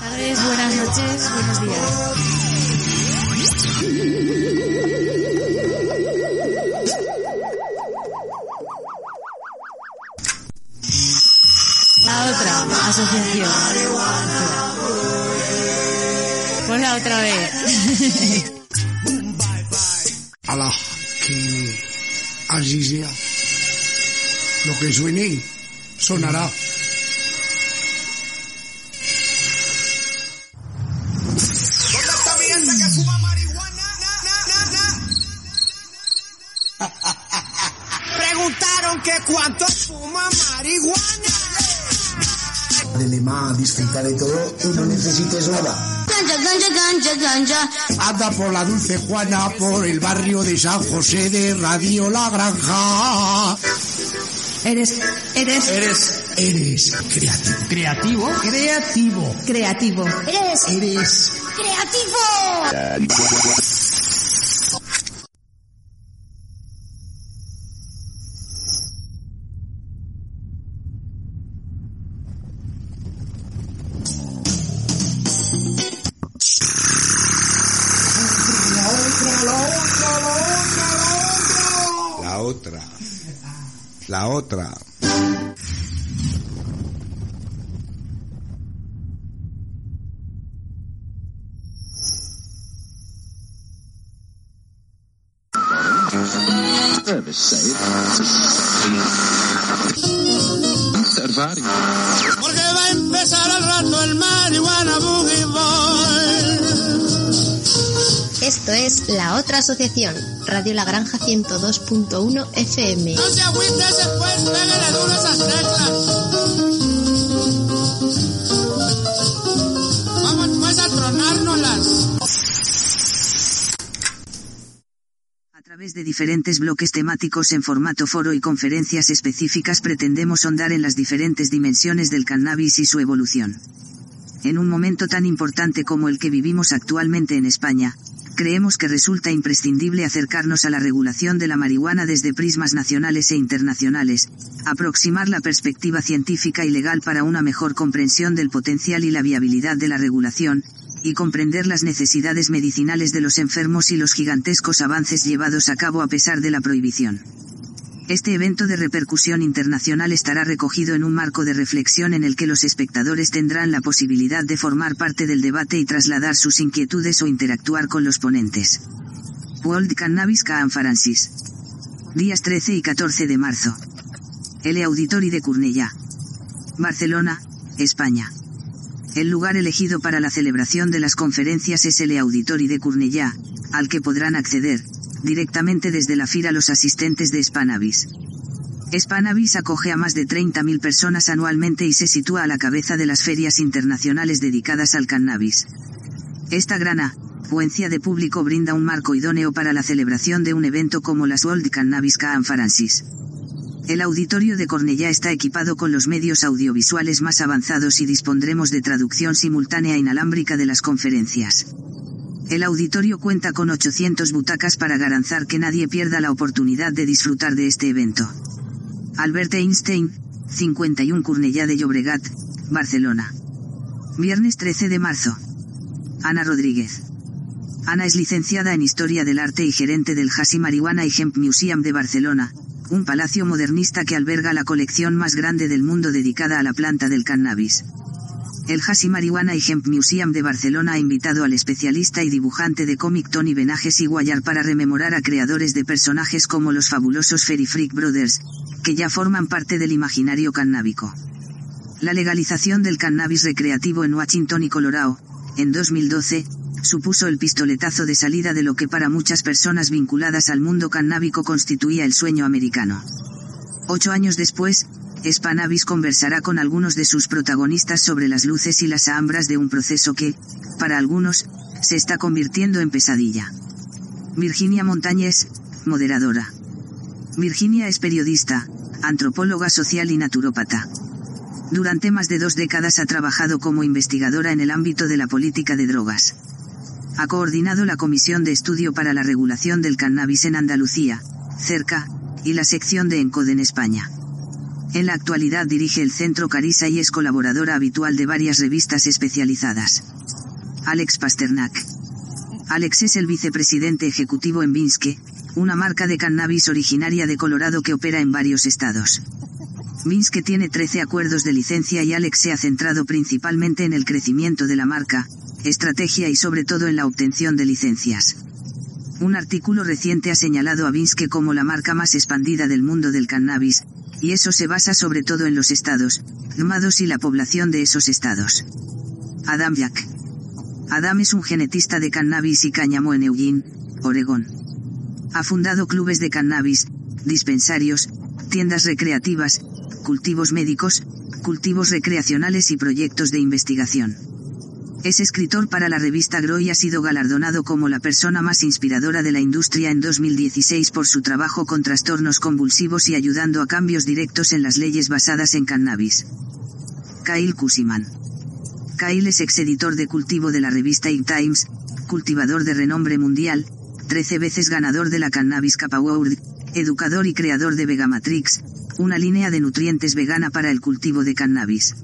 Tardes, buenas noches, buenos días. La otra asociación. Ponla otra vez. Ala, que así sea. Lo que suene, sonará. Más, disfruta de todo y no necesites nada. Ganja, ganja, ganja, ganja. Anda por la Dulce Juana, por el barrio de San José de Radio La Granja. Eres, eres Eres, eres creativo. ¿Creativo? Creativo. creativo. Eres Eres creativo. La otra. La otra. Es La Otra Asociación, Radio La Granja 102.1 FM. No se agüite esas teclas. Vamos pues a tronárnoslas. A través de diferentes bloques temáticos en formato foro y conferencias específicas pretendemos sondar en las diferentes dimensiones del cannabis y su evolución. En un momento tan importante como el que vivimos actualmente en España, creemos que resulta imprescindible acercarnos a la regulación de la marihuana desde prismas nacionales e internacionales, aproximar la perspectiva científica y legal para una mejor comprensión del potencial y la viabilidad de la regulación, y comprender las necesidades medicinales de los enfermos y los gigantescos avances llevados a cabo a pesar de la prohibición. Este evento de repercusión internacional estará recogido en un marco de reflexión en el que los espectadores tendrán la posibilidad de formar parte del debate y trasladar sus inquietudes o interactuar con los ponentes. World Cannabis Conferences. Días 13 y 14 de marzo. El Auditori de Cornellà. Barcelona, España. El lugar elegido para la celebración de las conferencias es el Auditori de Cornellà, al que podrán acceder, directamente desde la FIRA los asistentes de Spanavis. Spanavis acoge a más de 30.000 personas anualmente y se sitúa a la cabeza de las ferias internacionales dedicadas al cannabis. Esta gran afluencia de público brinda un marco idóneo para la celebración de un evento como las World Cannabis Conferences. El auditorio de Cornellá está equipado con los medios audiovisuales más avanzados y dispondremos de traducción simultánea inalámbrica de las conferencias. El auditorio cuenta con 800 butacas para garantizar que nadie pierda la oportunidad de disfrutar de este evento. Albert Einstein, 51 Cornellá de Llobregat, Barcelona. Viernes 13 de marzo. Ana Rodríguez. Ana es licenciada en Historia del Arte y gerente del Hasi Marihuana y Hemp Museum de Barcelona, un palacio modernista que alberga la colección más grande del mundo dedicada a la planta del cannabis. El Hasi Marihuana y Hemp Museum de Barcelona ha invitado al especialista y dibujante de cómic Tony Benajes y Guayar para rememorar a creadores de personajes como los fabulosos Fairy Freak Brothers, que ya forman parte del imaginario cannábico. La legalización del cannabis recreativo en Washington y Colorado, en 2012, supuso el pistoletazo de salida de lo que para muchas personas vinculadas al mundo cannábico constituía el sueño americano. Ocho años después, Spanavis conversará con algunos de sus protagonistas sobre las luces y las sombras de un proceso que, para algunos, se está convirtiendo en pesadilla. Virginia Montañez, moderadora. Virginia es periodista, antropóloga social y naturópata. Durante más de dos décadas ha trabajado como investigadora en el ámbito de la política de drogas. Ha coordinado la Comisión de Estudio para la Regulación del Cannabis en Andalucía, cerca, y la sección de ENCODE en España. En la actualidad dirige el Centro Carisa y es colaboradora habitual de varias revistas especializadas. Alex Pasternak. Alex es el vicepresidente ejecutivo en Vinske, una marca de cannabis originaria de Colorado que opera en varios estados. Vinske tiene 13 acuerdos de licencia y Alex se ha centrado principalmente en el crecimiento de la marca, estrategia y sobre todo en la obtención de licencias. Un artículo reciente ha señalado a Vinske como la marca más expandida del mundo del cannabis, y eso se basa sobre todo en los estados, llamados y la población de esos estados. Adam Jack. Adam es un genetista de cannabis y cáñamo en Eugene, Oregón. Ha fundado clubes de cannabis, dispensarios, tiendas recreativas, cultivos médicos, cultivos recreacionales y proyectos de investigación. Es escritor para la revista Grow y ha sido galardonado como la persona más inspiradora de la industria en 2016 por su trabajo con trastornos convulsivos y ayudando a cambios directos en las leyes basadas en cannabis. Kyle Kusiman. Kyle es exeditor de cultivo de la revista Ig Times, cultivador de renombre mundial, 13 veces ganador de la Cannabis Cup Award, educador y creador de Vegamatrix, una línea de nutrientes vegana para el cultivo de cannabis.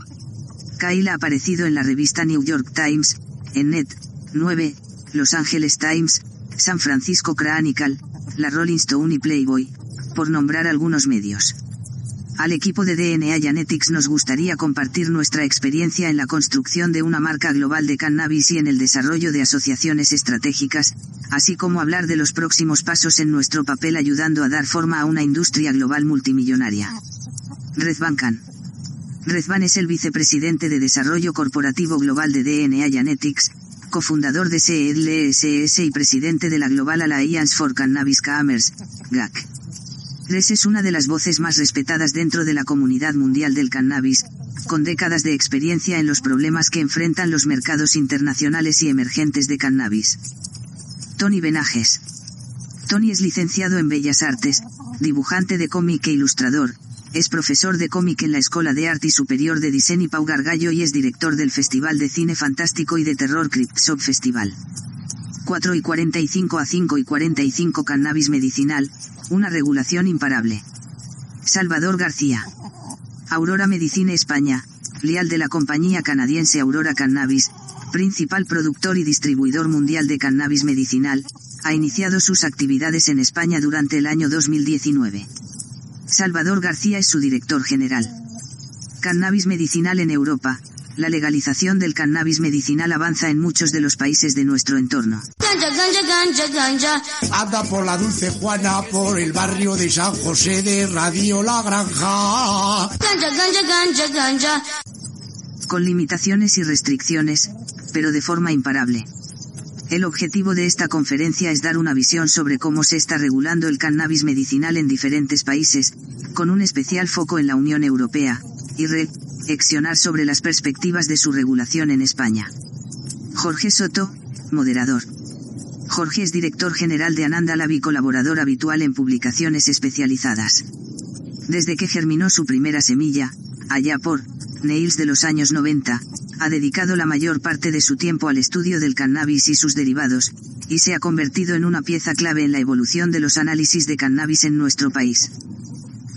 Kyle ha aparecido en la revista New York Times, en Net, 9, Los Angeles Times, San Francisco Chronicle, la Rolling Stone y Playboy, por nombrar algunos medios. Al equipo de DNA Genetics nos gustaría compartir nuestra experiencia en la construcción de una marca global de cannabis y en el desarrollo de asociaciones estratégicas, así como hablar de los próximos pasos en nuestro papel ayudando a dar forma a una industria global multimillonaria. Redvan Khan. Redvan es el vicepresidente de Desarrollo Corporativo Global de DNA Genetics, cofundador de CLSS y presidente de la Global Alliance for Cannabis Commerce, GAC. Res es una de las voces más respetadas dentro de la comunidad mundial del cannabis, con décadas de experiencia en los problemas que enfrentan los mercados internacionales y emergentes de cannabis. Tony Benajes. Tony es licenciado en Bellas Artes, dibujante de cómic e ilustrador, es profesor de cómic en la Escuela de Arte Superior de Diseño Pau Gargallo y es director del Festival de Cine Fantástico y de Terror Cryptshop Festival. 4 y 45 a 5 y 45 Cannabis Medicinal, una regulación imparable. Salvador García. Aurora Medicina España, filial de la compañía canadiense Aurora Cannabis, principal productor y distribuidor mundial de cannabis medicinal, ha iniciado sus actividades en España durante el año 2019. Salvador García es su director general. Cannabis medicinal en Europa. La legalización del cannabis medicinal avanza en muchos de los países de nuestro entorno. Anda por la Dulce Juana, por el barrio de San José de Radio La Granja. Con limitaciones y restricciones, pero de forma imparable. El objetivo de esta conferencia es dar una visión sobre cómo se está regulando el cannabis medicinal en diferentes países, con un especial foco en la Unión Europea, y reflexionar sobre las perspectivas de su regulación en España. Jorge Soto, moderador. Jorge es director general de Ananda Lab y colaborador habitual en publicaciones especializadas. Desde que germinó su primera semilla, allá por Nails de los años 90, ha dedicado la mayor parte de su tiempo al estudio del cannabis y sus derivados, y se ha convertido en una pieza clave en la evolución de los análisis de cannabis en nuestro país.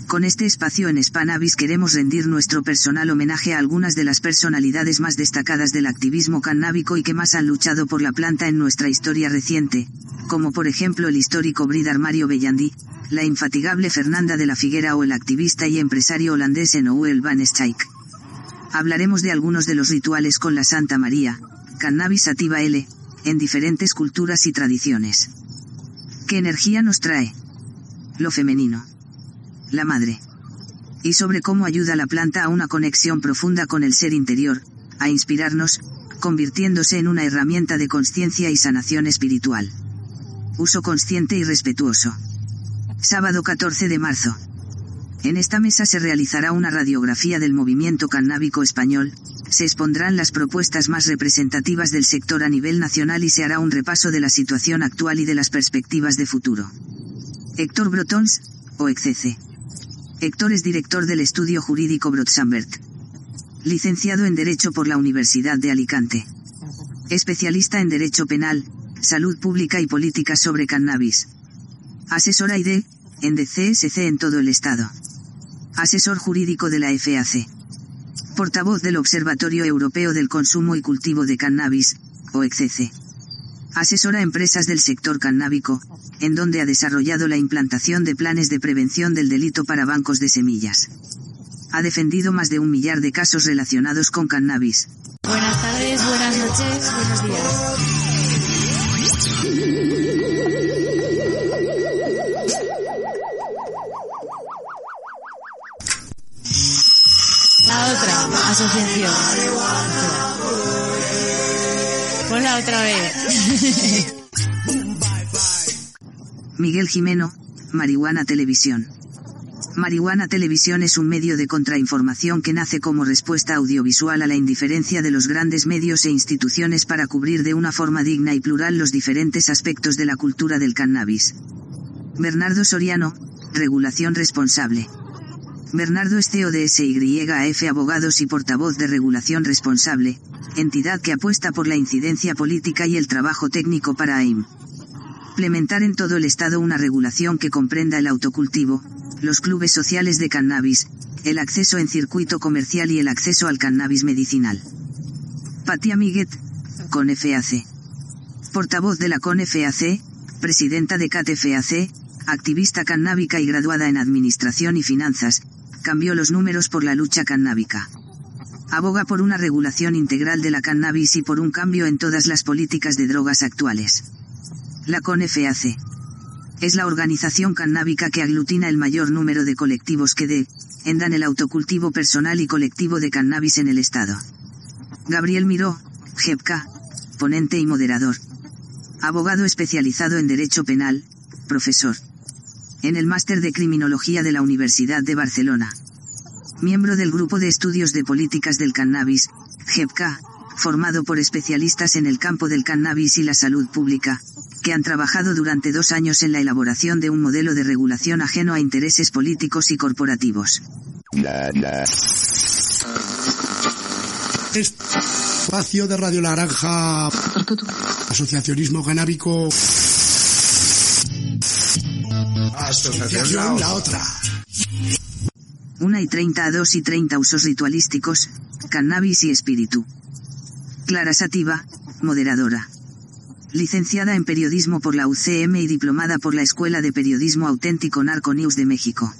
Con este espacio en Spanavis queremos rendir nuestro personal homenaje a algunas de las personalidades más destacadas del activismo cannábico y que más han luchado por la planta en nuestra historia reciente, como por ejemplo el histórico Bridar Mario Bellandí, la infatigable Fernanda de la Figuera o el activista y empresario holandés Enoel van Stijk. Hablaremos de algunos de los rituales con la Santa María, Cannabis Sativa L, en diferentes culturas y tradiciones. ¿Qué energía nos trae? Lo femenino. La madre. Y sobre cómo ayuda la planta a una conexión profunda con el ser interior, a inspirarnos, convirtiéndose en una herramienta de conciencia y sanación espiritual. Uso consciente y respetuoso. Sábado 14 de marzo. En esta mesa se realizará una radiografía del movimiento cannábico español, se expondrán las propuestas más representativas del sector a nivel nacional y se hará un repaso de la situación actual y de las perspectivas de futuro. Héctor Brotons, OECC. Héctor es director del estudio jurídico Brotsambert. Licenciado en Derecho por la Universidad de Alicante. Especialista en Derecho Penal, Salud Pública y Políticas sobre Cannabis. Asesora ID, en DCSC en todo el Estado. Asesor jurídico de la FAC. Portavoz del Observatorio Europeo del Consumo y Cultivo de Cannabis, OECC. Asesora a empresas del sector cannábico, en donde ha desarrollado la implantación de planes de prevención del delito para bancos de semillas. Ha defendido más de un millar de casos relacionados con cannabis. Buenas tardes, buenas noches, buenos días. Otra vez. Miguel Jimeno, Marihuana Televisión. Marihuana Televisión es un medio de contrainformación que nace como respuesta audiovisual a la indiferencia de los grandes medios e instituciones para cubrir de una forma digna y plural los diferentes aspectos de la cultura del cannabis. Bernardo Soriano, Regulación Responsable. Bernardo es CEO de SYAF Abogados y portavoz de Regulación Responsable, entidad que apuesta por la incidencia política y el trabajo técnico para AIM. Implementar en todo el Estado una regulación que comprenda el autocultivo, los clubes sociales de cannabis, el acceso en circuito comercial y el acceso al cannabis medicinal. Patia Miguet, con FAC. Portavoz de la CONFAC, presidenta de CATFAC, activista cannábica y graduada en Administración y Finanzas, cambió los números por la lucha cannábica. Aboga por una regulación integral de la cannabis y por un cambio en todas las políticas de drogas actuales. La CONFAC. Es la organización cannábica que aglutina el mayor número de colectivos que de, endan el autocultivo personal y colectivo de cannabis en el Estado. Gabriel Miró, GEPCA, ponente y moderador. Abogado especializado en Derecho Penal, profesor. En el Máster de Criminología de la Universidad de Barcelona. Miembro del Grupo de Estudios de Políticas del Cannabis, GEPCA, formado por especialistas en el campo del cannabis y la salud pública, que han trabajado durante dos años en la elaboración de un modelo de regulación ajeno a intereses políticos y corporativos. Espacio de Radio La Granja. Asociacionismo canábico. Asociación La Otra. 1 y 30 a 2 y 30 usos ritualísticos, cannabis y espíritu. Clara Sativa, moderadora. Licenciada en periodismo por la UCM y diplomada por la Escuela de Periodismo Auténtico Narco News de México.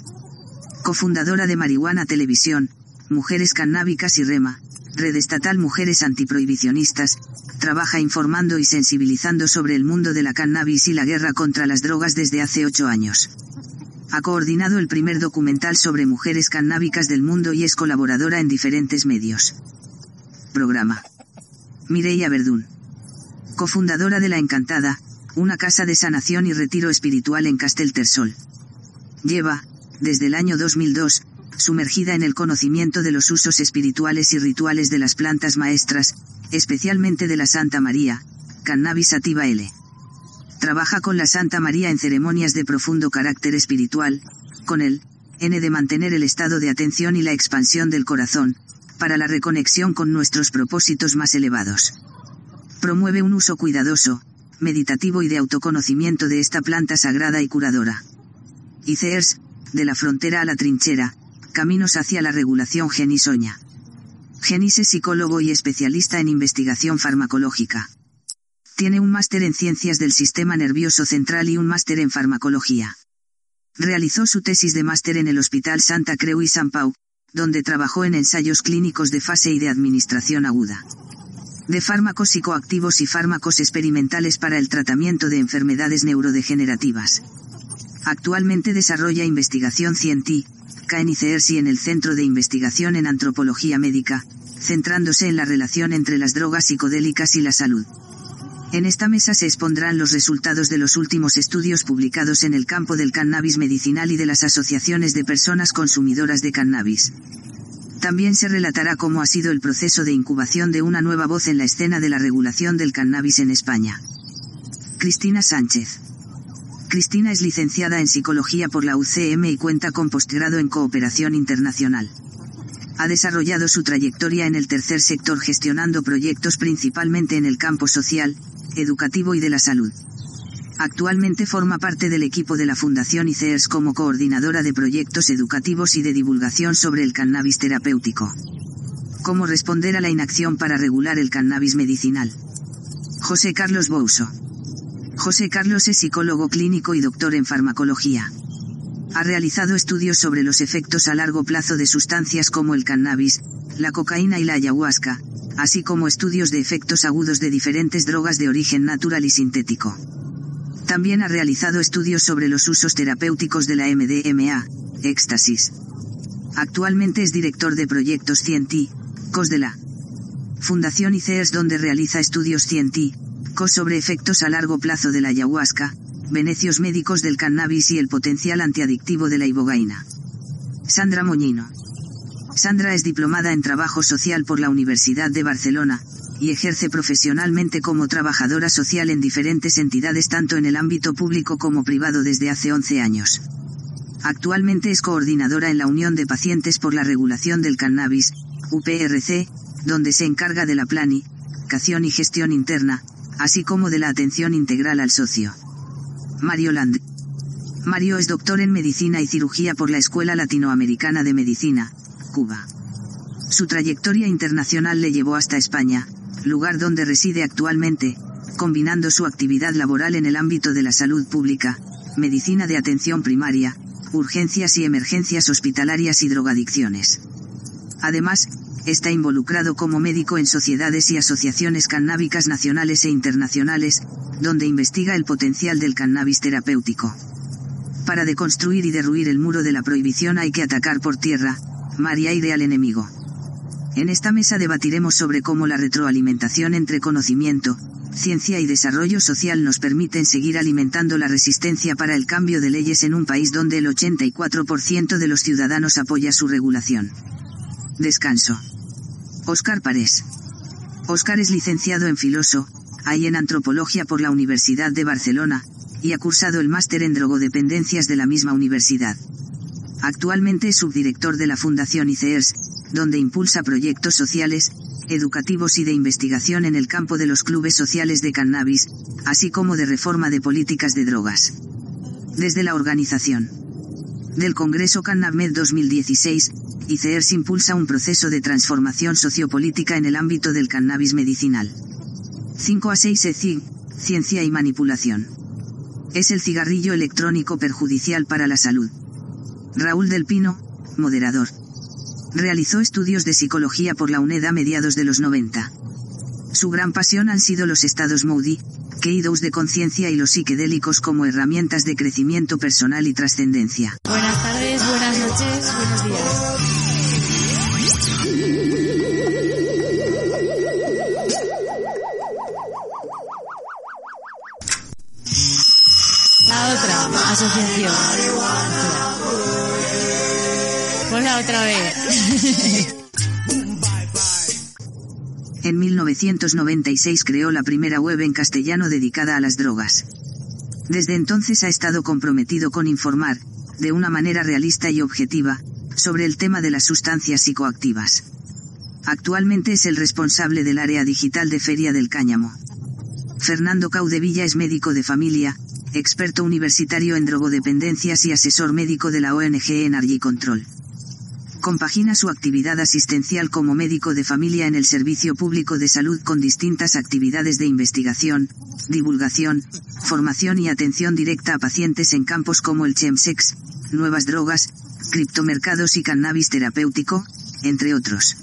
Cofundadora de Marihuana Televisión, Mujeres Cannábicas y Rema, Red Estatal Mujeres Antiprohibicionistas, trabaja informando y sensibilizando sobre el mundo de la cannabis y la guerra contra las drogas desde hace ocho años. Ha coordinado el primer documental sobre mujeres cannábicas del mundo y es colaboradora en diferentes medios. Programa. Mireia Verdún. Cofundadora de La Encantada, una casa de sanación y retiro espiritual en Casteltersol. Lleva, desde el año 2002, sumergida en el conocimiento de los usos espirituales y rituales de las plantas maestras, especialmente de la Santa María, Cannabis Sativa L. Trabaja con la Santa María en ceremonias de profundo carácter espiritual, con el N de mantener el estado de atención y la expansión del corazón, para la reconexión con nuestros propósitos más elevados. Promueve un uso cuidadoso, meditativo y de autoconocimiento de esta planta sagrada y curadora. ICERS, de la frontera a la trinchera, caminos hacia la regulación Genisoña. Genis es psicólogo y especialista en investigación farmacológica. Tiene un máster en ciencias del sistema nervioso central y un máster en farmacología. Realizó su tesis de máster en el Hospital Santa Creu y San Pau, donde trabajó en ensayos clínicos de fase y de administración aguda. De fármacos psicoactivos y fármacos experimentales para el tratamiento de enfermedades neurodegenerativas. Actualmente desarrolla investigación científica en y en el Centro de Investigación en Antropología Médica, centrándose en la relación entre las drogas psicodélicas y la salud. En esta mesa se expondrán los resultados de los últimos estudios publicados en el campo del cannabis medicinal y de las asociaciones de personas consumidoras de cannabis. También se relatará cómo ha sido el proceso de incubación de una nueva voz en la escena de la regulación del cannabis en España. Cristina Sánchez. Cristina es licenciada en Psicología por la UCM y cuenta con postgrado en Cooperación Internacional. Ha desarrollado su trayectoria en el tercer sector gestionando proyectos principalmente en el campo social, educativo y de la salud. Actualmente forma parte del equipo de la Fundación ICERS como coordinadora de proyectos educativos y de divulgación sobre el cannabis terapéutico. Cómo responder a la inacción para regular el cannabis medicinal. José Carlos Bouso. José Carlos es psicólogo clínico y doctor en farmacología. Ha realizado estudios sobre los efectos a largo plazo de sustancias como el cannabis, la cocaína y la ayahuasca, así como estudios de efectos agudos de diferentes drogas de origen natural y sintético. También ha realizado estudios sobre los usos terapéuticos de la MDMA, éxtasis. Actualmente es director de proyectos científicos de la Fundación ICERS donde realiza estudios científicos sobre efectos a largo plazo de la ayahuasca, beneficios médicos del cannabis y el potencial antiadictivo de la ibogaina. Sandra Moñino. Sandra es diplomada en trabajo social por la Universidad de Barcelona, y ejerce profesionalmente como trabajadora social en diferentes entidades tanto en el ámbito público como privado desde hace 11 años. Actualmente es coordinadora en la Unión de Pacientes por la Regulación del Cannabis, UPRC, donde se encarga de la planificación y gestión interna, así como de la atención integral al socio. Mario Land. Mario es doctor en medicina y cirugía por la Escuela Latinoamericana de Medicina, Cuba. Su trayectoria internacional le llevó hasta España, lugar donde reside actualmente, combinando su actividad laboral en el ámbito de la salud pública, medicina de atención primaria, urgencias y emergencias hospitalarias y drogadicciones. Además, está involucrado como médico en sociedades y asociaciones cannábicas nacionales e internacionales, donde investiga el potencial del cannabis terapéutico. Para deconstruir y derruir el muro de la prohibición hay que atacar por tierra, mar y aire al enemigo. En esta mesa debatiremos sobre cómo la retroalimentación entre conocimiento, ciencia y desarrollo social nos permiten seguir alimentando la resistencia para el cambio de leyes en un país donde el 84% de los ciudadanos apoya su regulación. Descanso. Óscar Parés. Óscar es licenciado en Filoso, y en Antropología por la Universidad de Barcelona, y ha cursado el máster en drogodependencias de la misma universidad. Actualmente es subdirector de la Fundación ICERS, donde impulsa proyectos sociales, educativos y de investigación en el campo de los clubes sociales de cannabis, así como de reforma de políticas de drogas. Desde la organización del Congreso CannabMed 2016, ICERS impulsa un proceso de transformación sociopolítica en el ámbito del cannabis medicinal. 5 a 6 ECIG, Ciencia y Manipulación. Es el cigarrillo electrónico perjudicial para la salud. Raúl del Pino, moderador. Realizó estudios de psicología por la UNED a mediados de los 90. Su gran pasión han sido los estados Moody, Keidos de conciencia y los psiquedélicos como herramientas de crecimiento personal y trascendencia. Buenas tardes, buenas noches, buenos días. La otra asociación. Ponla otra vez. En 1996 creó la primera web en castellano dedicada a las drogas. Desde entonces ha estado comprometido con informar, de una manera realista y objetiva, sobre el tema de las sustancias psicoactivas. Actualmente es el responsable del área digital de Feria del Cáñamo. Fernando Caudevilla es médico de familia, experto universitario en drogodependencias y asesor médico de la ONG Energy Control. Compagina su actividad asistencial como médico de familia en el Servicio Público de Salud con distintas actividades de investigación, divulgación, formación y atención directa a pacientes en campos como el chemsex, nuevas drogas, criptomercados y cannabis terapéutico, entre otros.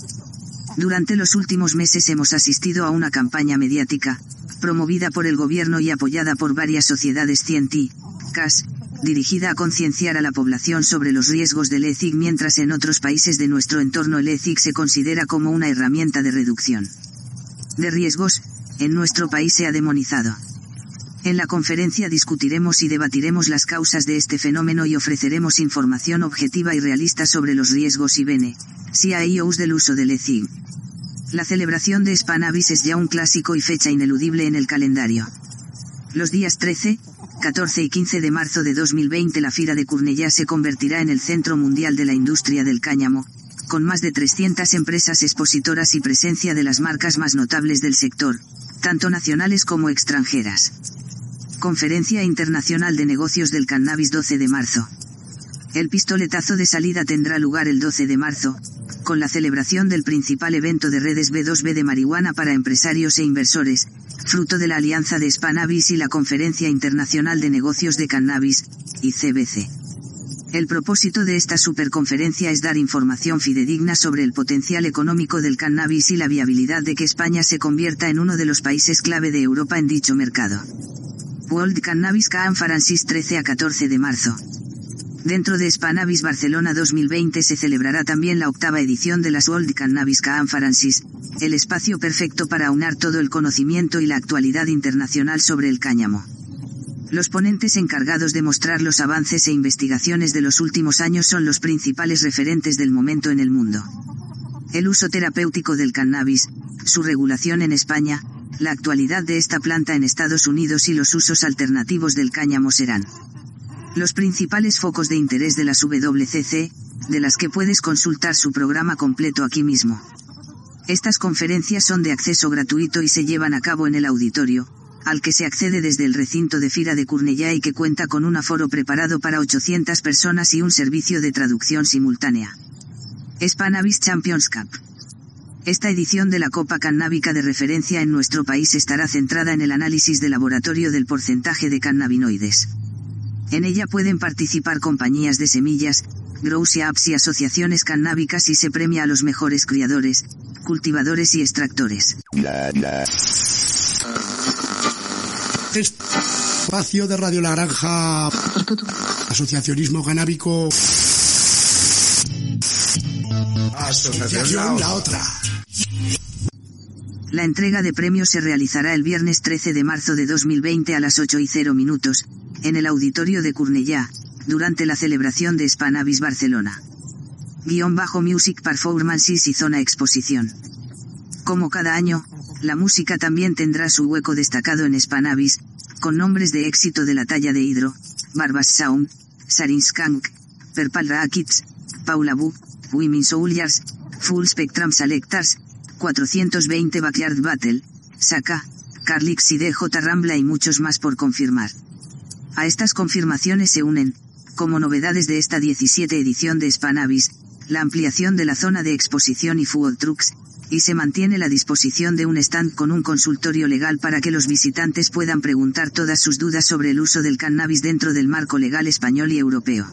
Durante los últimos meses hemos asistido a una campaña mediática, promovida por el gobierno y apoyada por varias sociedades científicas, dirigida a concienciar a la población sobre los riesgos del ECIG mientras en otros países de nuestro entorno el ECIG se considera como una herramienta de reducción de riesgos, en nuestro país se ha demonizado. En la conferencia discutiremos y debatiremos las causas de este fenómeno y ofreceremos información objetiva y realista sobre los riesgos y beneficios del uso del ECI. La celebración de Spanavis es ya un clásico y fecha ineludible en el calendario. Los días 13, 14 y 15 de marzo de 2020 la Fira de Cornellá se convertirá en el centro mundial de la industria del cáñamo, con más de 300 empresas expositoras y presencia de las marcas más notables del sector, tanto nacionales como extranjeras. Conferencia Internacional de Negocios del Cannabis 12 de marzo. El pistoletazo de salida tendrá lugar el 12 de marzo, con la celebración del principal evento de redes B2B de marihuana para empresarios e inversores, fruto de la alianza de Spanavis y la Conferencia Internacional de Negocios de Cannabis, ICBC. El propósito de esta superconferencia es dar información fidedigna sobre el potencial económico del cannabis y la viabilidad de que España se convierta en uno de los países clave de Europa en dicho mercado. World Cannabis Conference 13 a 14 de marzo. Dentro de Spanavis Barcelona 2020 se celebrará también la octava edición de las World Cannabis Conferences, el espacio perfecto para aunar todo el conocimiento y la actualidad internacional sobre el cáñamo. Los ponentes encargados de mostrar los avances e investigaciones de los últimos años son los principales referentes del momento en el mundo. El uso terapéutico del cannabis, su regulación en España, la actualidad de esta planta en Estados Unidos y los usos alternativos del cáñamo serán los principales focos de interés de las WCC, de las que puedes consultar su programa completo aquí mismo. Estas conferencias son de acceso gratuito y se llevan a cabo en el auditorio, al que se accede desde el recinto de Fira de Curnellá y que cuenta con un aforo preparado para 800 personas y un servicio de traducción simultánea. Spanavis Champions Cup. Esta edición de la Copa Cannábica de referencia en nuestro país estará centrada en el análisis de laboratorio del porcentaje de cannabinoides. En ella pueden participar compañías de semillas, grows apps y asociaciones cannábicas y se premia a los mejores criadores, cultivadores y extractores. Espacio de Radio La Granja. Asociacionismo canábico. Asociación La Otra. La entrega de premios se realizará el viernes 13 de marzo de 2020 a las 8 y 0 minutos, en el auditorio de Curnellá, durante la celebración de Spanavis Barcelona. Guión bajo Music Performances y Zona Exposición. Como cada año, la música también tendrá su hueco destacado en Spanavis, con nombres de éxito de la talla de Hydro, Barbas Sound, Skank, Perpal Rackets, Paula Bu, Women Soldiers, Full Spectrum Selectors, 420 Backyard Battle, Saka, Carlix y DJ Rambla y muchos más por confirmar. A estas confirmaciones se unen, como novedades de esta 17 edición de Spanavis, la ampliación de la zona de exposición y food trucks, y se mantiene la disposición de un stand con un consultorio legal para que los visitantes puedan preguntar todas sus dudas sobre el uso del cannabis dentro del marco legal español y europeo.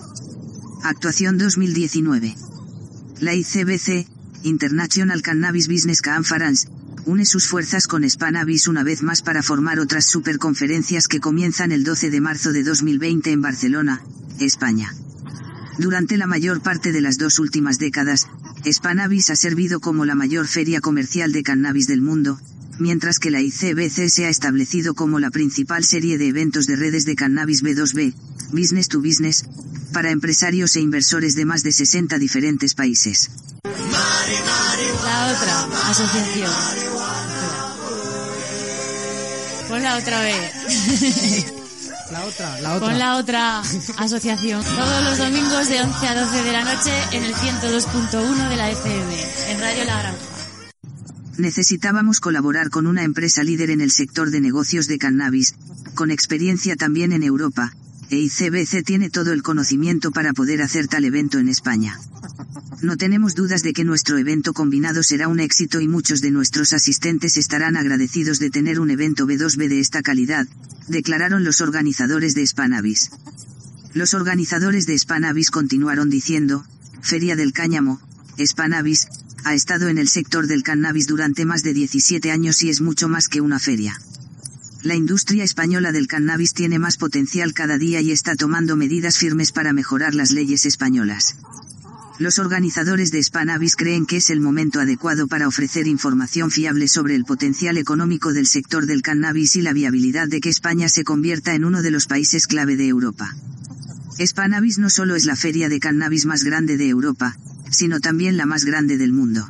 Actuación 2019. La ICBC, International Cannabis Business Conference, une sus fuerzas con Spanavis una vez más para formar otras superconferencias que comienzan el 12 de marzo de 2020 en Barcelona, España. Durante la mayor parte de las dos últimas décadas, Spanavis ha servido como la mayor feria comercial de cannabis del mundo, mientras que la ICBC se ha establecido como la principal serie de eventos de redes de cannabis B2B, Business to Business, para empresarios e inversores de más de 60 diferentes países. La otra asociación. Pon la otra vez. La otra, la otra. Pon la otra asociación. Todos los domingos de 11 a 12 de la noche en el 102.1 de la FM, en Radio La Granja. Necesitábamos colaborar con una empresa líder en el sector de negocios de cannabis, con experiencia también en Europa, e ICBC tiene todo el conocimiento para poder hacer tal evento en España. No tenemos dudas de que nuestro evento combinado será un éxito y muchos de nuestros asistentes estarán agradecidos de tener un evento B2B de esta calidad, declararon los organizadores de Spanavis. Los organizadores de Spanavis continuaron diciendo, Feria del Cáñamo, Spanavis, ha estado en el sector del cannabis durante más de 17 años y es mucho más que una feria. La industria española del cannabis tiene más potencial cada día y está tomando medidas firmes para mejorar las leyes españolas. Los organizadores de Spanavis creen que es el momento adecuado para ofrecer información fiable sobre el potencial económico del sector del cannabis y la viabilidad de que España se convierta en uno de los países clave de Europa. Spanavis no solo es la feria de cannabis más grande de Europa, sino también la más grande del mundo.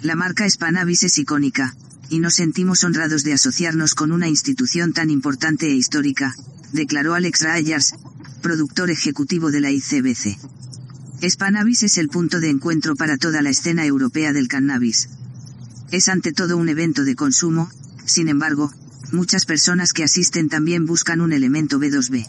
La marca Spanavis es icónica, y nos sentimos honrados de asociarnos con una institución tan importante e histórica, declaró Alex Rayers, productor ejecutivo de la ICBC. Spanavis es el punto de encuentro para toda la escena europea del cannabis. Es ante todo un evento de consumo, sin embargo, muchas personas que asisten también buscan un elemento B2B.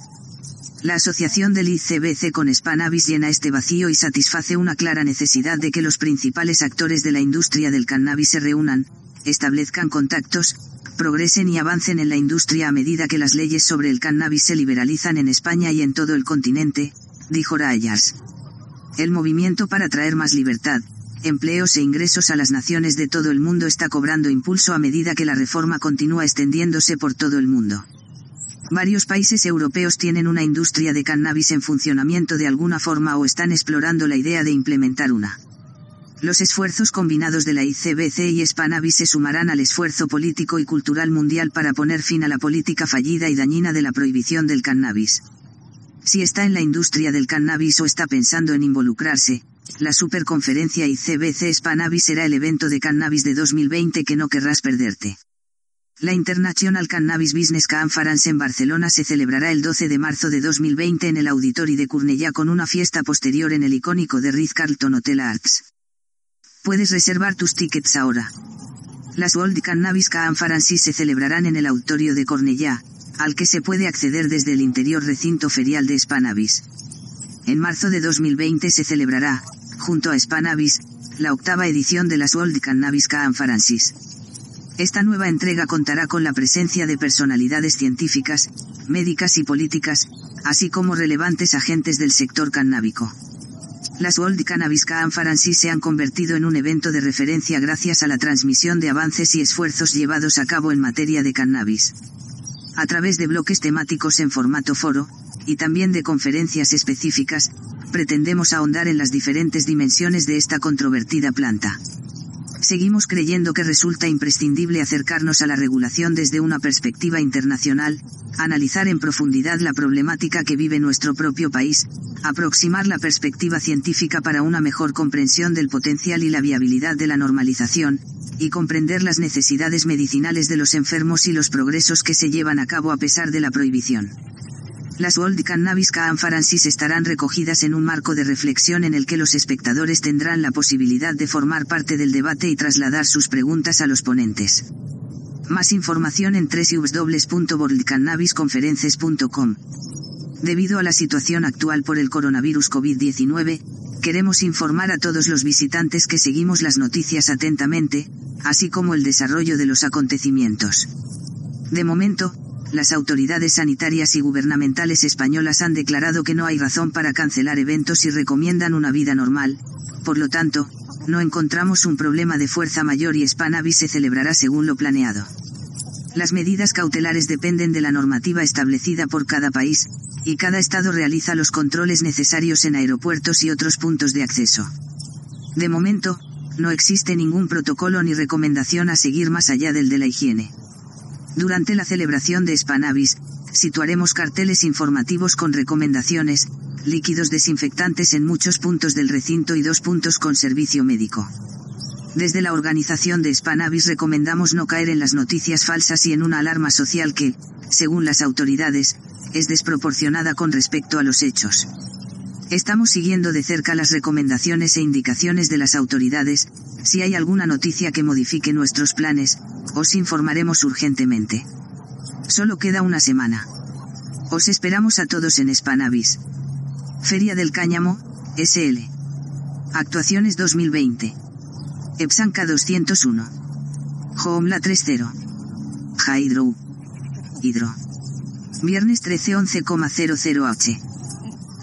La asociación del ICBC con Spanavis llena este vacío y satisface una clara necesidad de que los principales actores de la industria del cannabis se reúnan, establezcan contactos, progresen y avancen en la industria a medida que las leyes sobre el cannabis se liberalizan en España y en todo el continente, dijo Rayas. El movimiento para traer más libertad, empleos e ingresos a las naciones de todo el mundo está cobrando impulso a medida que la reforma continúa extendiéndose por todo el mundo. Varios países europeos tienen una industria de cannabis en funcionamiento de alguna forma o están explorando la idea de implementar una. Los esfuerzos combinados de la ICBC y Spanavis se sumarán al esfuerzo político y cultural mundial para poner fin a la política fallida y dañina de la prohibición del cannabis. Si está en la industria del cannabis o está pensando en involucrarse, la superconferencia ICBC Spanavis será el evento de cannabis de 2020 que no querrás perderte. La International Cannabis Business Conference en Barcelona se celebrará el 12 de marzo de 2020 en el Auditori de Cornellà con una fiesta posterior en el icónico de Ritz-Carlton Hotel Arts. Puedes reservar tus tickets ahora. Las World Cannabis Conference se celebrarán en el Auditorio de Cornellà, al que se puede acceder desde el interior recinto ferial de Spanavis. En marzo de 2020 se celebrará, junto a Spanavis, la octava edición de las World Cannabis Conferences. Esta nueva entrega contará con la presencia de personalidades científicas, médicas y políticas, así como relevantes agentes del sector cannábico. Las World Cannabis Conferences se han convertido en un evento de referencia gracias a la transmisión de avances y esfuerzos llevados a cabo en materia de cannabis a través de bloques temáticos en formato foro, y también de conferencias específicas, pretendemos ahondar en las diferentes dimensiones de esta controvertida planta. Seguimos creyendo que resulta imprescindible acercarnos a la regulación desde una perspectiva internacional, analizar en profundidad la problemática que vive nuestro propio país, aproximar la perspectiva científica para una mejor comprensión del potencial y la viabilidad de la normalización, y comprender las necesidades medicinales de los enfermos y los progresos que se llevan a cabo a pesar de la prohibición. Las World Cannabis Conferences estarán recogidas en un marco de reflexión en el que los espectadores tendrán la posibilidad de formar parte del debate y trasladar sus preguntas a los ponentes. Más información en www.worldcannabisconferences.com. Debido a la situación actual por el coronavirus COVID-19, queremos informar a todos los visitantes que seguimos las noticias atentamente, así como el desarrollo de los acontecimientos. De momento, las autoridades sanitarias y gubernamentales españolas han declarado que no hay razón para cancelar eventos y recomiendan una vida normal, por lo tanto, no encontramos un problema de fuerza mayor y Spanavis se celebrará según lo planeado. Las medidas cautelares dependen de la normativa establecida por cada país, y cada estado realiza los controles necesarios en aeropuertos y otros puntos de acceso. De momento, no existe ningún protocolo ni recomendación a seguir más allá del de la higiene. Durante la celebración de Spanavis, situaremos carteles informativos con recomendaciones, líquidos desinfectantes en muchos puntos del recinto y dos puntos con servicio médico. Desde la organización de Spanavis recomendamos no caer en las noticias falsas y en una alarma social que, según las autoridades, es desproporcionada con respecto a los hechos. Estamos siguiendo de cerca las recomendaciones e indicaciones de las autoridades, si hay alguna noticia que modifique nuestros planes, os informaremos urgentemente. Solo queda una semana. Os esperamos a todos en Spanavis. Feria del Cáñamo, SL. Actuaciones 2020. Epsanca 201. Hoomla 30. Hydro. Hidro. Viernes 13 11,00H.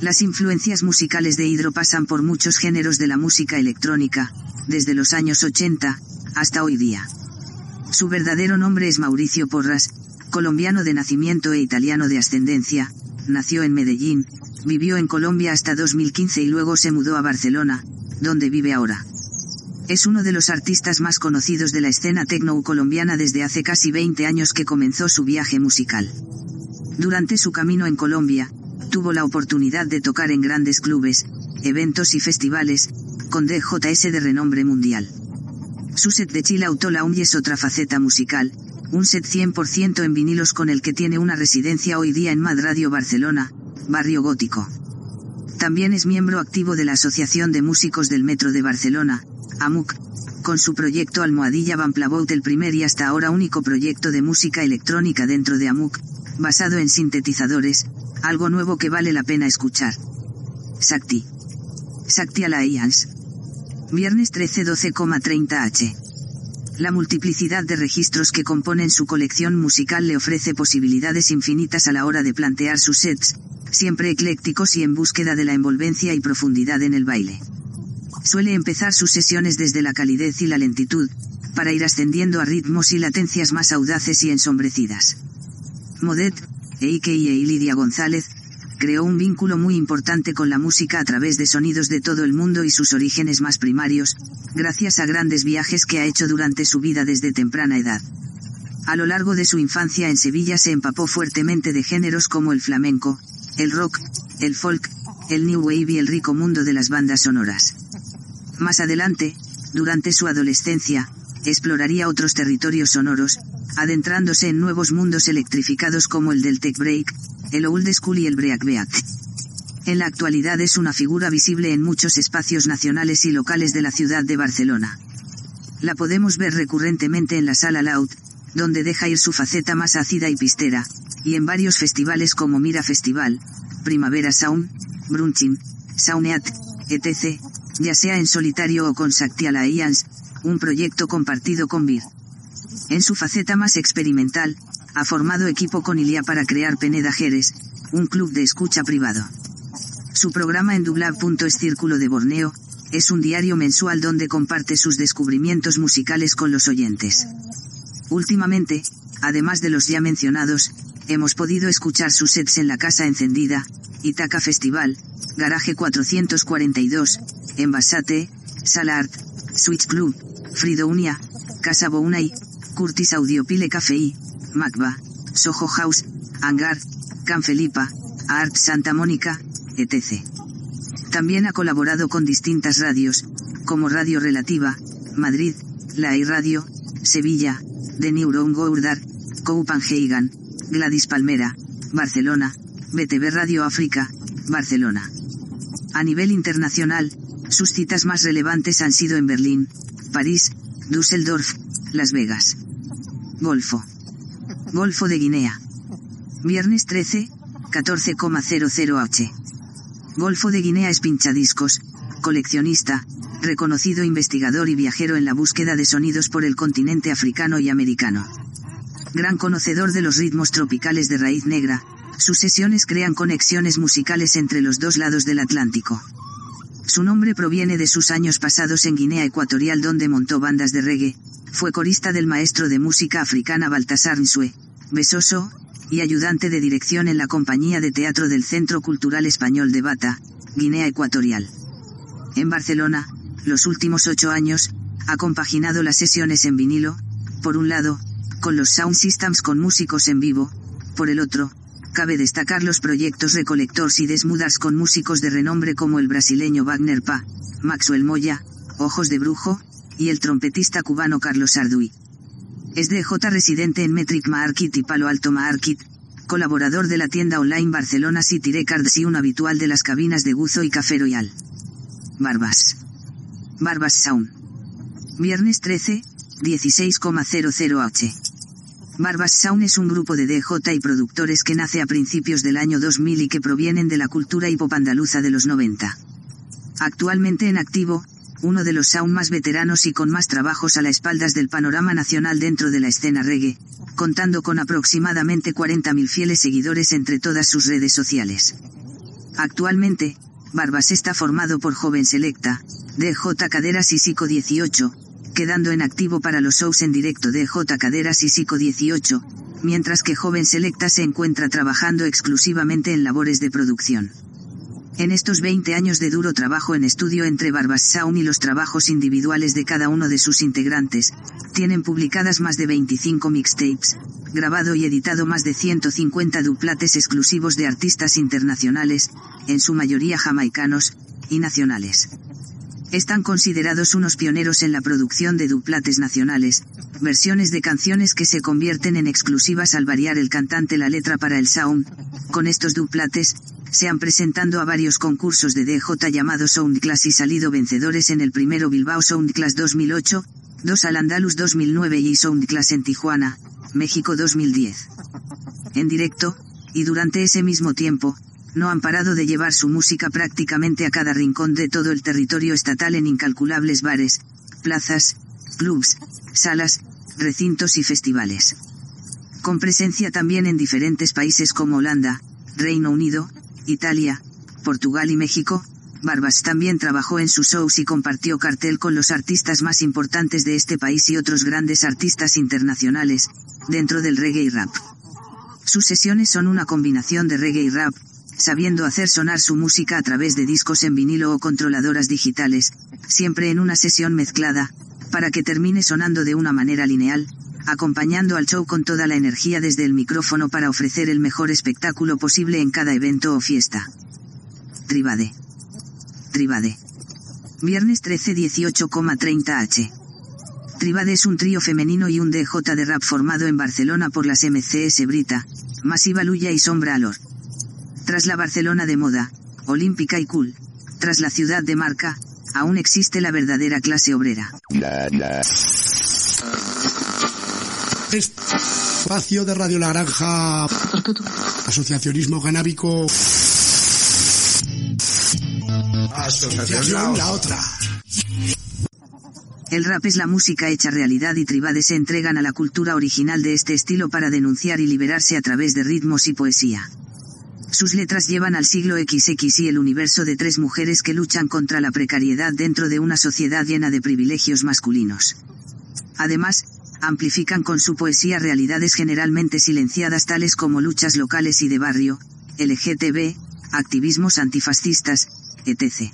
Las influencias musicales de Hidro pasan por muchos géneros de la música electrónica, desde los años 80, hasta hoy día. Su verdadero nombre es Mauricio Porras, colombiano de nacimiento e italiano de ascendencia, nació en Medellín, vivió en Colombia hasta 2015 y luego se mudó a Barcelona, donde vive ahora. Es uno de los artistas más conocidos de la escena techno colombiana desde hace casi 20 años que comenzó su viaje musical. Durante su camino en Colombia, tuvo la oportunidad de tocar en grandes clubes, eventos y festivales, con DJS de renombre mundial. Su set de Chill Out Lounge es otra faceta musical, un set 100% en vinilos con el que tiene una residencia hoy día en Mad Radio Barcelona, barrio gótico. También es miembro activo de la Asociación de Músicos del Metro de Barcelona, AMUC, con su proyecto Almohadilla Van Plavout el primer y hasta ahora único proyecto de música electrónica dentro de AMUC, basado en sintetizadores, algo nuevo que vale la pena escuchar. Sakti. Sakti Alliance. Viernes 13 12,30 H. La multiplicidad de registros que componen su colección musical le ofrece posibilidades infinitas a la hora de plantear sus sets, siempre eclécticos y en búsqueda de la envolvencia y profundidad en el baile. Suele empezar sus sesiones desde la calidez y la lentitud, para ir ascendiendo a ritmos y latencias más audaces y ensombrecidas. Modet, a.k.a. Lidia González, creó un vínculo muy importante con la música a través de sonidos de todo el mundo y sus orígenes más primarios, gracias a grandes viajes que ha hecho durante su vida desde temprana edad. A lo largo de su infancia en Sevilla se empapó fuertemente de géneros como el flamenco, el rock, el folk, el new wave y el rico mundo de las bandas sonoras. Más adelante, durante su adolescencia, exploraría otros territorios sonoros, adentrándose en nuevos mundos electrificados como el del tech break, el old school y el breakbeat. En la actualidad es una figura visible en muchos espacios nacionales y locales de la ciudad de Barcelona. La podemos ver recurrentemente en la sala Loud, donde deja ir su faceta más ácida y pistera, y en varios festivales como Mira Festival, Primavera Sound, Brunching, Sauneat, etc., ya sea en solitario o con Sakti Alliance, un proyecto compartido con Bir. En su faceta más experimental, ha formado equipo con Ilia para crear Peneda Jerez, un club de escucha privado. Su programa en Dublab. Círculo de Borneo, es un diario mensual donde comparte sus descubrimientos musicales con los oyentes. Últimamente, además de los ya mencionados, hemos podido escuchar sus sets en la Casa Encendida, Itaca Festival, Garaje 442, Envasate, Salart, Switch Club, Fridounia, Casa Bounay, Curtis Audiopile Café Macba, Soho House, Hangar, Can Felipa, Art Santa Mónica, etc. También ha colaborado con distintas radios, como Radio Relativa, Madrid, La Radio, Sevilla, The Neuron Gourdar, Copenhagen, Gladys Palmera, Barcelona, BTV Radio África, Barcelona. A nivel internacional, sus citas más relevantes han sido en Berlín, París, Düsseldorf, Las Vegas. Golfo. Golfo de Guinea. Viernes 13, 14,00 H. Golfo de Guinea es pinchadiscos, coleccionista, reconocido investigador y viajero en la búsqueda de sonidos por el continente africano y americano. Gran conocedor de los ritmos tropicales de raíz negra, sus sesiones crean conexiones musicales entre los dos lados del Atlántico. Su nombre proviene de sus años pasados en Guinea Ecuatorial donde montó bandas de reggae, fue corista del maestro de música africana Baltasar Nsue, Besoso, y ayudante de dirección en la compañía de teatro del Centro Cultural Español de Bata, Guinea Ecuatorial. En Barcelona, los últimos ocho años, ha compaginado las sesiones en vinilo, por un lado, con los sound systems con músicos en vivo, por el otro, cabe destacar los proyectos Recolectors y Desmudars con músicos de renombre como el brasileño Wagner Pa, Maxwell Moya, Ojos de Brujo, y el trompetista cubano Carlos Arduy. Es DJ residente en Metric Market y Palo Alto Market, colaborador de la tienda online Barcelona City Records y un habitual de las cabinas de Guzo y Café Royal. Barbas. Barbas Sound. Viernes 13, 16,00 H. Barbas Sound es un grupo de DJ y productores que nace a principios del año 2000 y que provienen de la cultura hip hop andaluza de los 90. Actualmente en activo, uno de los sound más veteranos y con más trabajos a la espaldas del panorama nacional dentro de la escena reggae, contando con aproximadamente 40.000 fieles seguidores entre todas sus redes sociales. Actualmente, Barbas está formado por Joven Selecta, DJ Caderas y Psico 18, quedando en activo para los shows en directo de J Caderas y Psico 18, mientras que Joven Selecta se encuentra trabajando exclusivamente en labores de producción. En estos 20 años de duro trabajo en estudio entre Barbas Sound y los trabajos individuales de cada uno de sus integrantes, tienen publicadas más de 25 mixtapes, grabado y editado más de 150 duplates exclusivos de artistas internacionales, en su mayoría jamaicanos, y nacionales. Están considerados unos pioneros en la producción de duplates nacionales, versiones de canciones que se convierten en exclusivas al variar el cantante la letra para el sound. Con estos duplates, se han presentado a varios concursos de DJ llamados Soundclass y salido vencedores en el primero Bilbao Soundclass 2008, dos al Andalus 2009 y Soundclass en Tijuana, México 2010. En directo, y durante ese mismo tiempo, no han parado de llevar su música prácticamente a cada rincón de todo el territorio estatal en incalculables bares, plazas, clubs, salas, recintos y festivales. Con presencia también en diferentes países como Holanda, Reino Unido, Italia, Portugal y México, Barbas también trabajó en sus shows y compartió cartel con los artistas más importantes de este país y otros grandes artistas internacionales, dentro del reggae y rap. Sus sesiones son una combinación de reggae y rap, sabiendo hacer sonar su música a través de discos en vinilo o controladoras digitales, siempre en una sesión mezclada, para que termine sonando de una manera lineal, acompañando al show con toda la energía desde el micrófono para ofrecer el mejor espectáculo posible en cada evento o fiesta. Tribade. Tribade. Viernes 13 18,30 H. Tribade es un trío femenino y un DJ de rap formado en Barcelona por las MCS Brita, Masiva Luya y Sombra Alor. Tras la Barcelona de moda, olímpica y cool, tras la ciudad de marca, aún existe la verdadera clase obrera. Espacio de Radio La Granja. Asociacionismo canábico. Asociación la otra. El rap es la música hecha realidad y Tribade se entregan a la cultura original de este estilo para denunciar y liberarse a través de ritmos y poesía. Sus letras llevan al siglo XX y el universo de tres mujeres que luchan contra la precariedad dentro de una sociedad llena de privilegios masculinos. Además, amplifican con su poesía realidades generalmente silenciadas tales como luchas locales y de barrio, LGTB, activismos antifascistas, etc.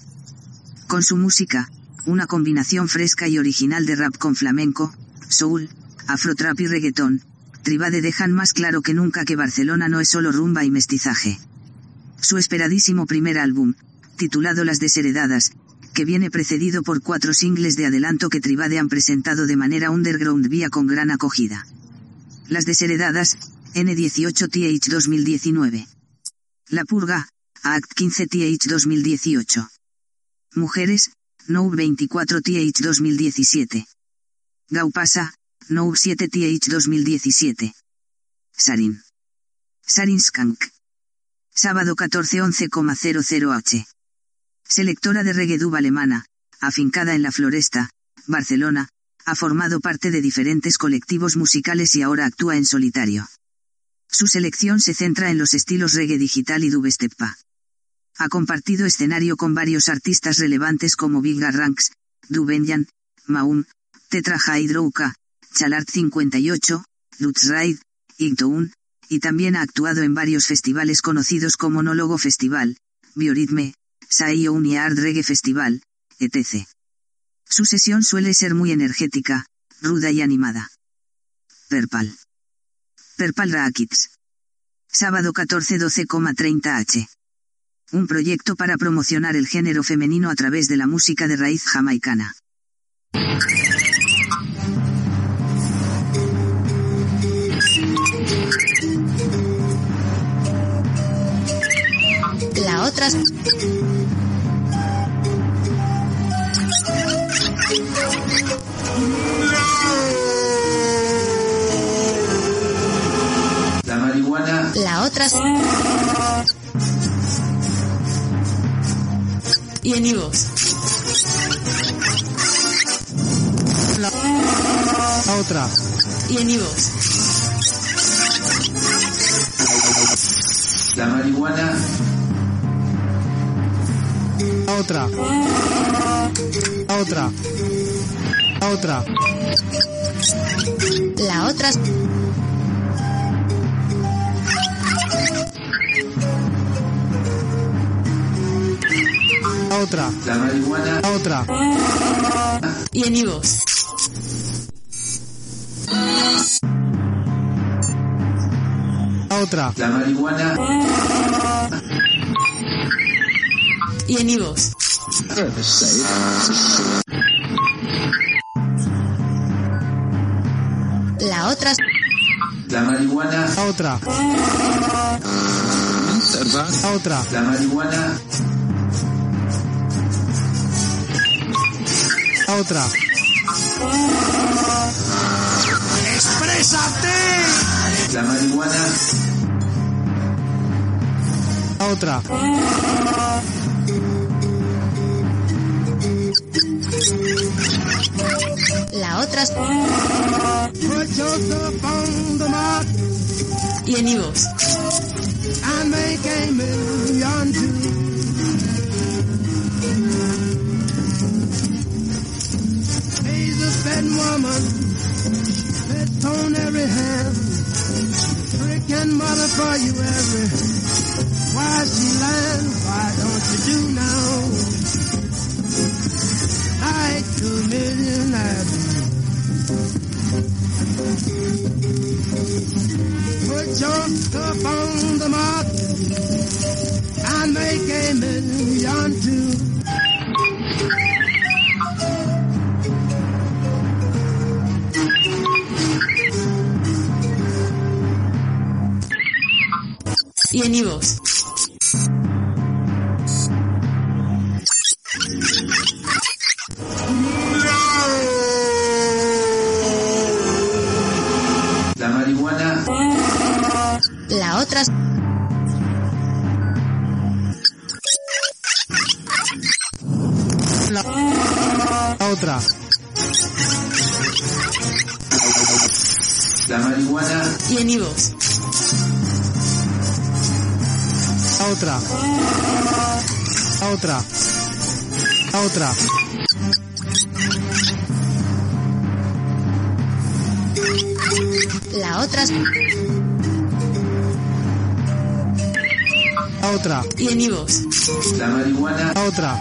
Con su música, una combinación fresca y original de rap con flamenco, soul, afrotrap y reggaetón, Tribade dejan más claro que nunca que Barcelona no es solo rumba y mestizaje. Su esperadísimo primer álbum, titulado Las Desheredadas, que viene precedido por cuatro singles de adelanto que Tribade han presentado de manera underground vía con gran acogida. Las Desheredadas, N18TH 2019. La Purga, Act 15TH 2018. Mujeres, No 24TH 2017. Gaupasa, No 7TH 2017. Sarin. Sarin Skank. Sábado 1411,00H. Selectora de reggae alemana, afincada en la Floresta, Barcelona, ha formado parte de diferentes colectivos musicales y ahora actúa en solitario. Su selección se centra en los estilos reggae digital y dubsteppa. Ha compartido escenario con varios artistas relevantes como Big Ranks, Dubenjan, Maum, Tetra Hydrouka, Chalart 58, Lutz Ride, Igtoun, y también ha actuado en varios festivales conocidos como Nólogo Festival, Bioritme, Sai Art Reggae Festival, etc. Su sesión suele ser muy energética, ruda y animada. Perpal. Perpal Raakits. Sábado 14 12,30 H. Un proyecto para promocionar el género femenino a través de la música de raíz jamaicana. La otra... La marihuana. La otra... Y en Ivos. La otra. Y en Ivos. La marihuana a otra, a otra, a otra. La otra. A otra. La marihuana. Otra. Y en Ivos. Otra. La marihuana. Y en iVoox. La otra, la marihuana, la otra, la otra, la marihuana, la otra, ¡Exprésate! la marihuana, la otra, woman, fed on every hand. Freaking mother for you every. Why she land? Why don't you do now? Put your stuff on the mark and make a million too. Otra, la marihuana, Y en iVoox. la otra, la otra, la otra, la otra, la otra, Y en iVoox. la marihuana, la otra,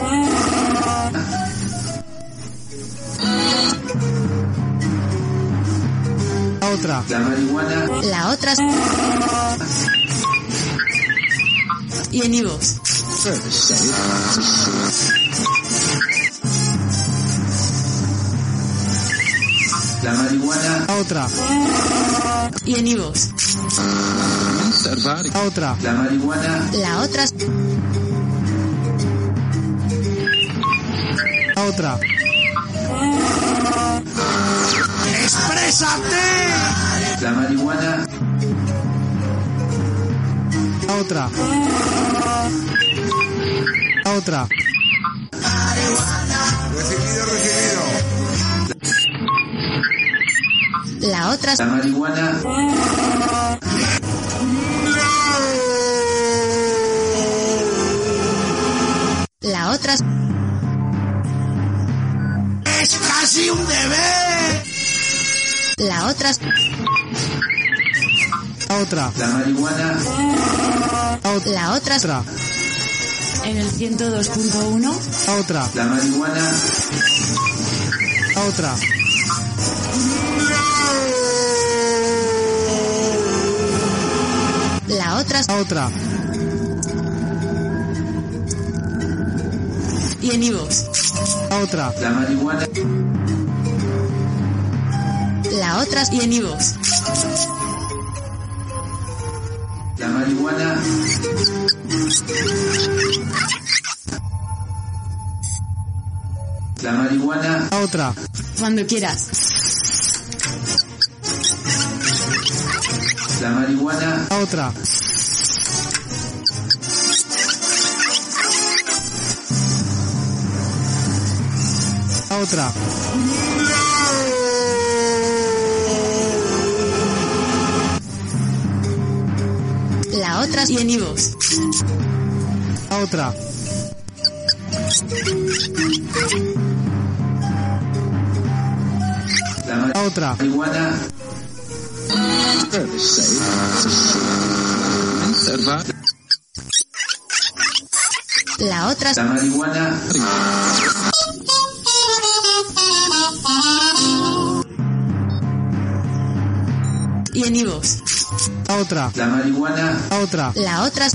otra, la marihuana, la otra, Y en iVoox. la marihuana, la otra, Y en iVoox. la otra, la marihuana, la otra, la otra, ¡Exprésate! La marihuana, la otra, la otra, la otra, la marihuana, la otra, ¡Es casi un deber! la otra, la otra, la marihuana, la otra, otra, En el 102.1. la otra, la marihuana, la otra, la otra, la otra, Y en la otra, la marihuana, la otra, Y en iVoox. La marihuana, la otra, Cuando quieras. la marihuana, la otra, la otra, la otra, Y en iVoox. la otra, la otra, marihuana, La otra... La marihuana. Y en iVoox. La otra. La marihuana. La otra. La otra...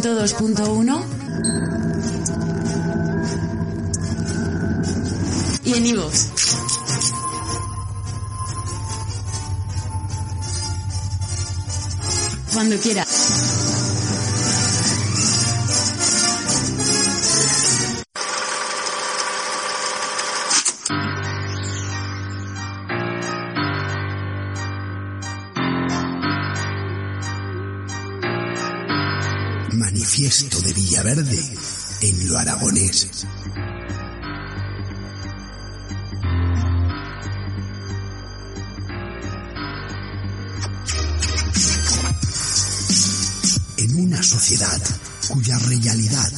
102.1. Manifiesto de Villaverde en lo aragonés. En una sociedad cuya realidad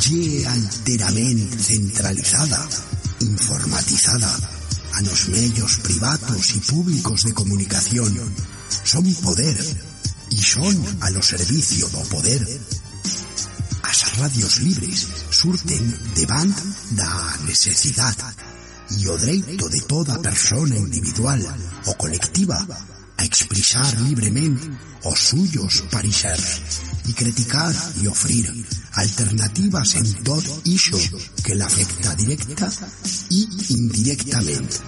ye alteramente centralizada, informatizada, a los medios privados y públicos de comunicación son poder y son a lo servicio do poder. As radios libres surten devant da necesidad e o dereito de toda persona individual o colectiva a expresar libremente os suyos parixers e criticar e ofrir alternativas en todo iso que la afecta directa e indirectamente.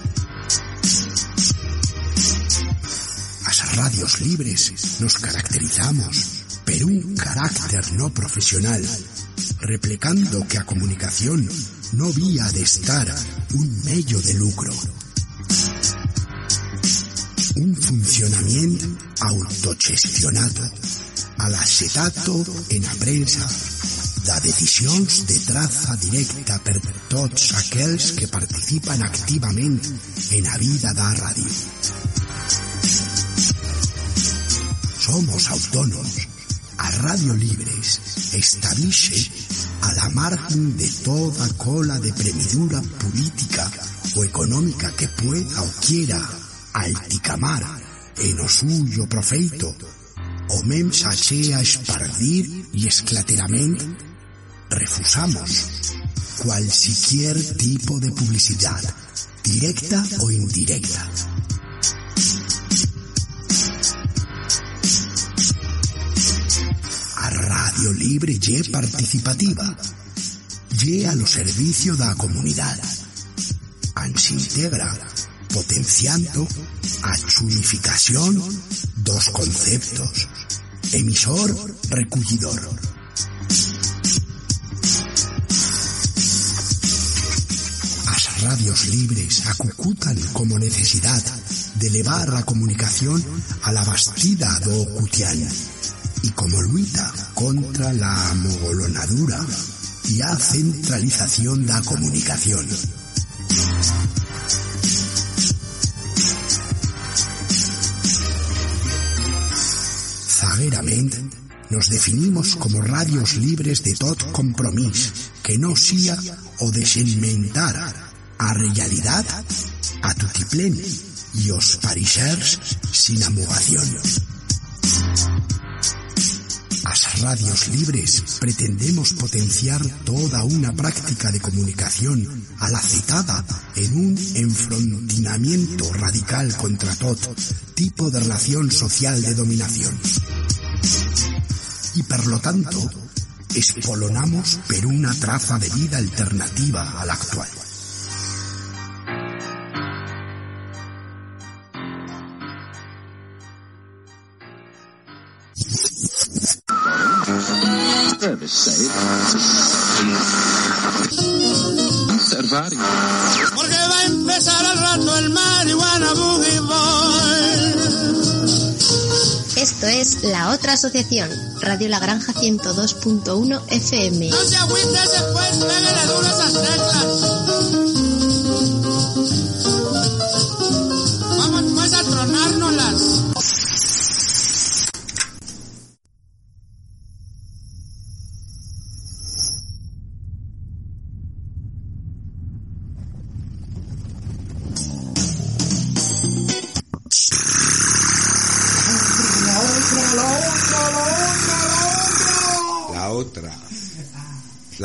Radios libres nos caracterizamos per un carácter no profesional, replicando que a comunicación no vía de estar un medio de lucro. Un funcionamiento autogestionado, alaxetato en a prensa, da decisións de traza directa per tots aquells que participan activamente en a vida da radio. Somos autónomos, a Radio Libres establixe a la margen de toda cola de premidura política o económica que pueda o quiera alticamar en o suyo profeito. O mem sache a espardir y esclateramente refusamos cualquier tipo de publicidad, directa o indirecta. Radio Libre ye participativa, ye a lo servicio da comunidad. Ans integra potenciando a chunificación dos conceptos, Emisor recollidor. As radios libres acucutan como necesidad de elevar a comunicación a la bastida do cutián y como luita contra la amogolonadura y a centralización da comunicación. Zagueramente nos definimos como radios libres de tot compromís que no sia o desenmentar a realidad a tutiplén y os parixers sin amugación. Radios libres pretendemos potenciar toda una práctica de comunicación alacetada en un enfrontinamiento radical contra todo tipo de relación social de dominación. Y por lo tanto, espolonamos per una traza de vida alternativa a la actual. Porque va a empezar al rato el marihuana boogie boy. Esto es La Otra Asociación, Radio La Granja 102.1 FM. No se agüite después, pégale duro esas teclas.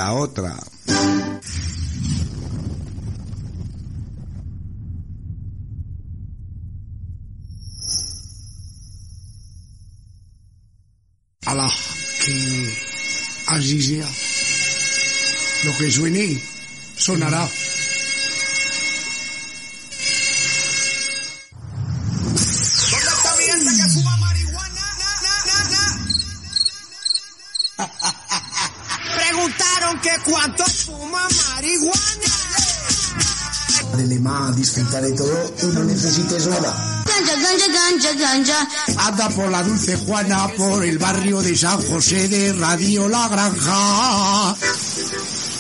La otra. Alá, que. Lo que suene, sonará. De todo y no necesites nada. Ganja, ganja, ganja, ganja. Anda por la Dulce Juana, por el barrio de San José de Radio La Granja.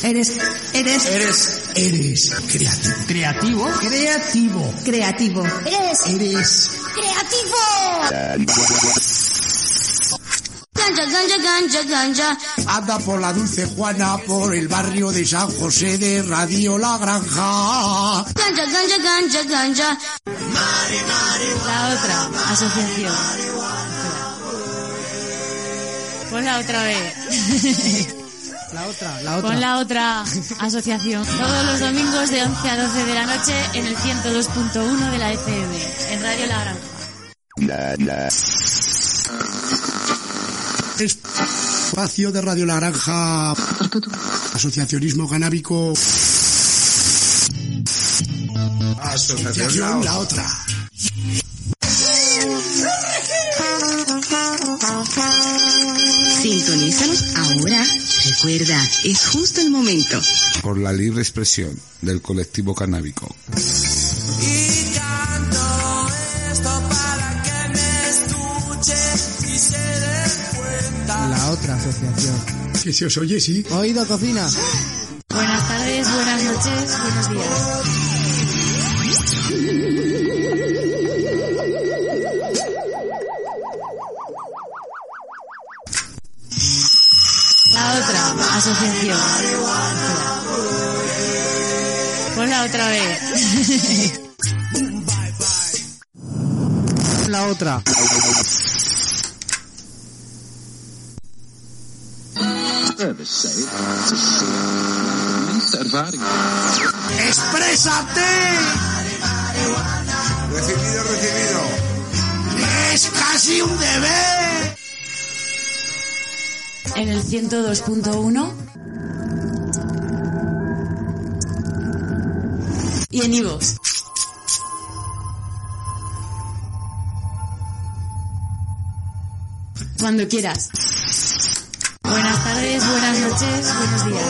Eres, eres, Eres, eres creativo. creativo, Creativo. creativo. Eres Eres creativo. Ganja, ganja, ganja, ganja. Anda por la Dulce Juana, por el barrio de San José de Radio La Granja. Ganja, ganja, ganja, ganja. La otra asociación. Ponla otra vez. La otra, la otra. Pon la otra asociación. Todos los domingos de 11 a 12 de la noche en el 102.1 de la FM. En Radio La Granja. Espacio de Radio La Granja. Asociacionismo canábico. Asociación La otra. Sintonízanos ahora. Recuerda, es justo el momento. por la libre expresión del colectivo canábico. Que se os oye, sí. Oído cocina. Buenas tardes, buenas noches, buenos días. La otra asociación. Ponla otra vez. La otra. ¡Exprésate! Recibido, recibido. ¡Es casi un deber! En el 102.1 y en iVoox. Cuando quieras. Buenas tardes, buenas noches, buenos días.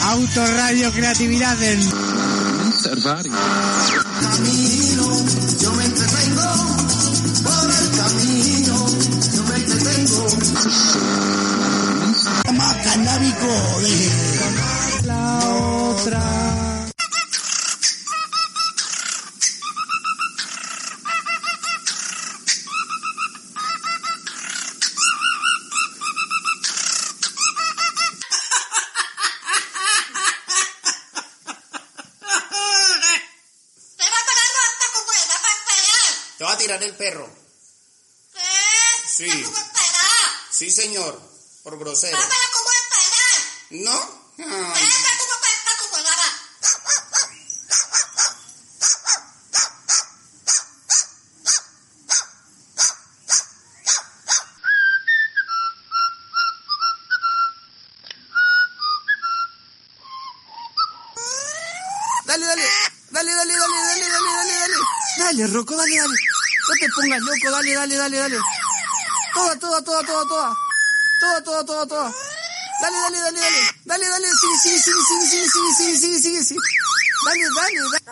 Autoradio Creatividad en... grosero. ¿No? Ay. Dale, dale, dale, dale, dale, dale, dale, dale, dale. Dale, Rocco, dale, dale. No te pongas loco, dale, dale, dale, dale. Toda, toda, toda, toda, toda. Toda, toda, toda, toda. Dale, dale, dale, dale. Dale, dale, sigue, sigue, sigue, sigue, sigue, sigue, sigue, sigue, sigue. Dale, dale, dale.